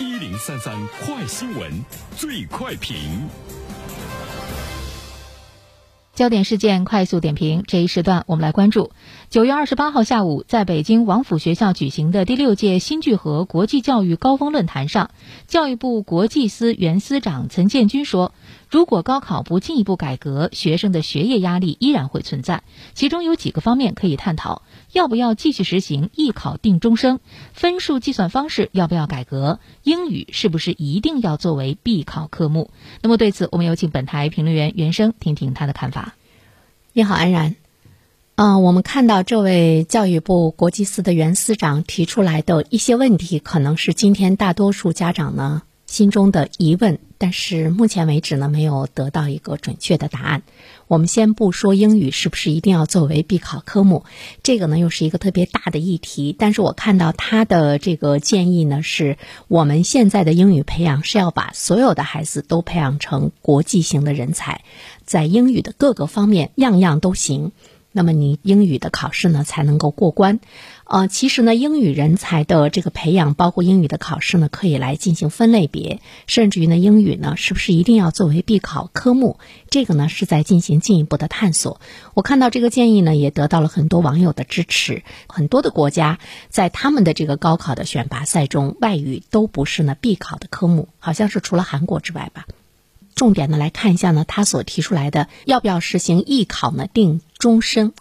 一零三三快新闻，最快评。焦点事件快速点评，这一时段我们来关注：九月二十八号下午，在北京王府学校举行的第六届新聚合国际教育高峰论坛上，教育部国际司原司长陈建军说。如果高考不进一步改革，学生的学业压力依然会存在。其中有几个方面可以探讨：要不要继续实行艺考定终生？分数计算方式要不要改革？英语是不是一定要作为必考科目？那么对此，我们有请本台评论员袁生听听他的看法。你好，安然。嗯，我们看到这位教育部国际司的原司长提出来的一些问题，可能是今天大多数家长呢。心中的疑问，但是目前为止呢，没有得到一个准确的答案。我们先不说英语是不是一定要作为必考科目，这个呢又是一个特别大的议题。但是我看到他的这个建议呢，是我们现在的英语培养是要把所有的孩子都培养成国际型的人才，在英语的各个方面样样都行。那么你英语的考试呢才能够过关，呃，其实呢，英语人才的这个培养，包括英语的考试呢，可以来进行分类别，甚至于呢，英语呢是不是一定要作为必考科目？这个呢是在进行进一步的探索。我看到这个建议呢，也得到了很多网友的支持。很多的国家在他们的这个高考的选拔赛中，外语都不是呢必考的科目，好像是除了韩国之外吧。重点呢来看一下呢，他所提出来的要不要实行艺考呢？定终生，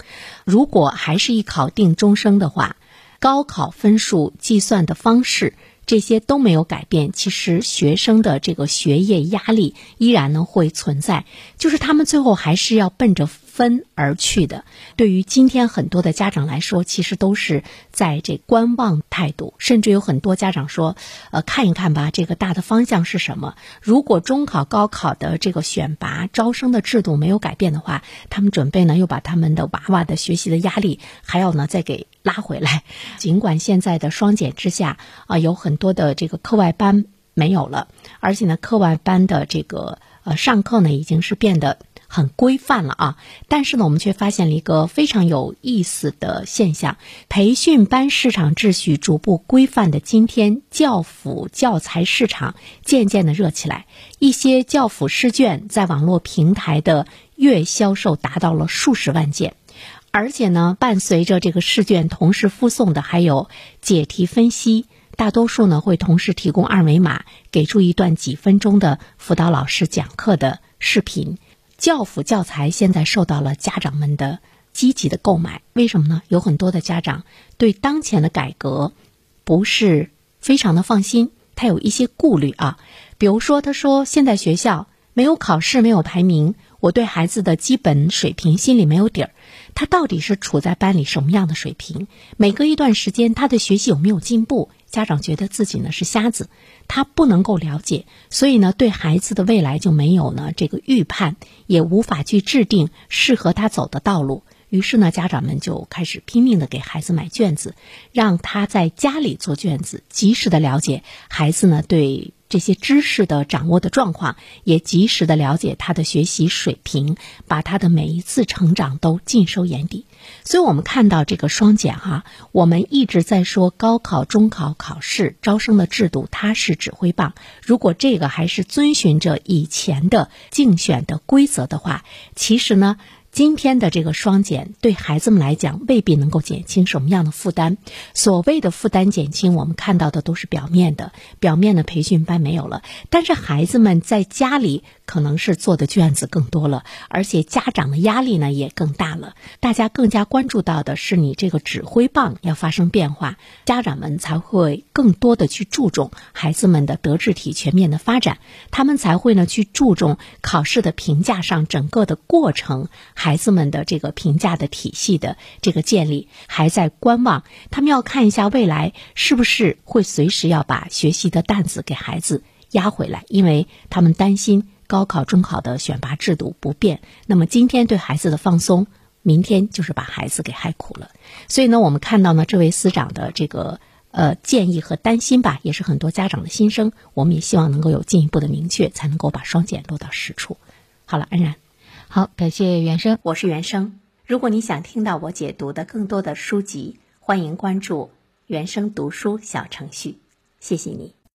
如果还是一考定终生的话，高考分数计算的方式这些都没有改变，其实学生的这个学业压力依然呢会存在，就是他们最后还是要奔着。分而去的，对于今天很多的家长来说，其实都是在这观望态度，甚至有很多家长说，呃，看一看吧，这个大的方向是什么？如果中考、高考的这个选拔招生的制度没有改变的话，他们准备呢又把他们的娃娃的学习的压力还要呢再给拉回来。尽管现在的双减之下啊，有很多的这个课外班没有了，而且呢，课外班的这个呃上课呢已经是变得。很规范了啊，但是呢，我们却发现了一个非常有意思的现象：培训班市场秩序逐步规范的今天，教辅教材市场渐渐的热起来。一些教辅试卷在网络平台的月销售达到了数十万件，而且呢，伴随着这个试卷同时附送的还有解题分析，大多数呢会同时提供二维码，给出一段几分钟的辅导老师讲课的视频。教辅教材现在受到了家长们的积极的购买，为什么呢？有很多的家长对当前的改革不是非常的放心，他有一些顾虑啊。比如说，他说现在学校没有考试，没有排名，我对孩子的基本水平心里没有底儿，他到底是处在班里什么样的水平？每隔一段时间，他的学习有没有进步？家长觉得自己呢是瞎子，他不能够了解，所以呢对孩子的未来就没有呢这个预判，也无法去制定适合他走的道路。于是呢家长们就开始拼命的给孩子买卷子，让他在家里做卷子，及时的了解孩子呢对。这些知识的掌握的状况，也及时的了解他的学习水平，把他的每一次成长都尽收眼底。所以，我们看到这个双减哈，我们一直在说高考、中考考试招生的制度，它是指挥棒。如果这个还是遵循着以前的竞选的规则的话，其实呢。今天的这个双减对孩子们来讲未必能够减轻什么样的负担。所谓的负担减轻，我们看到的都是表面的，表面的培训班没有了，但是孩子们在家里可能是做的卷子更多了，而且家长的压力呢也更大了。大家更加关注到的是你这个指挥棒要发生变化，家长们才会更多的去注重孩子们的德智体全面的发展，他们才会呢去注重考试的评价上整个的过程。孩子们的这个评价的体系的这个建立还在观望，他们要看一下未来是不是会随时要把学习的担子给孩子压回来，因为他们担心高考、中考的选拔制度不变，那么今天对孩子的放松，明天就是把孩子给害苦了。所以呢，我们看到呢，这位司长的这个呃建议和担心吧，也是很多家长的心声。我们也希望能够有进一步的明确，才能够把双减落到实处。好了，安然。好，感谢原生，我是原生。如果你想听到我解读的更多的书籍，欢迎关注原生读书小程序。谢谢你。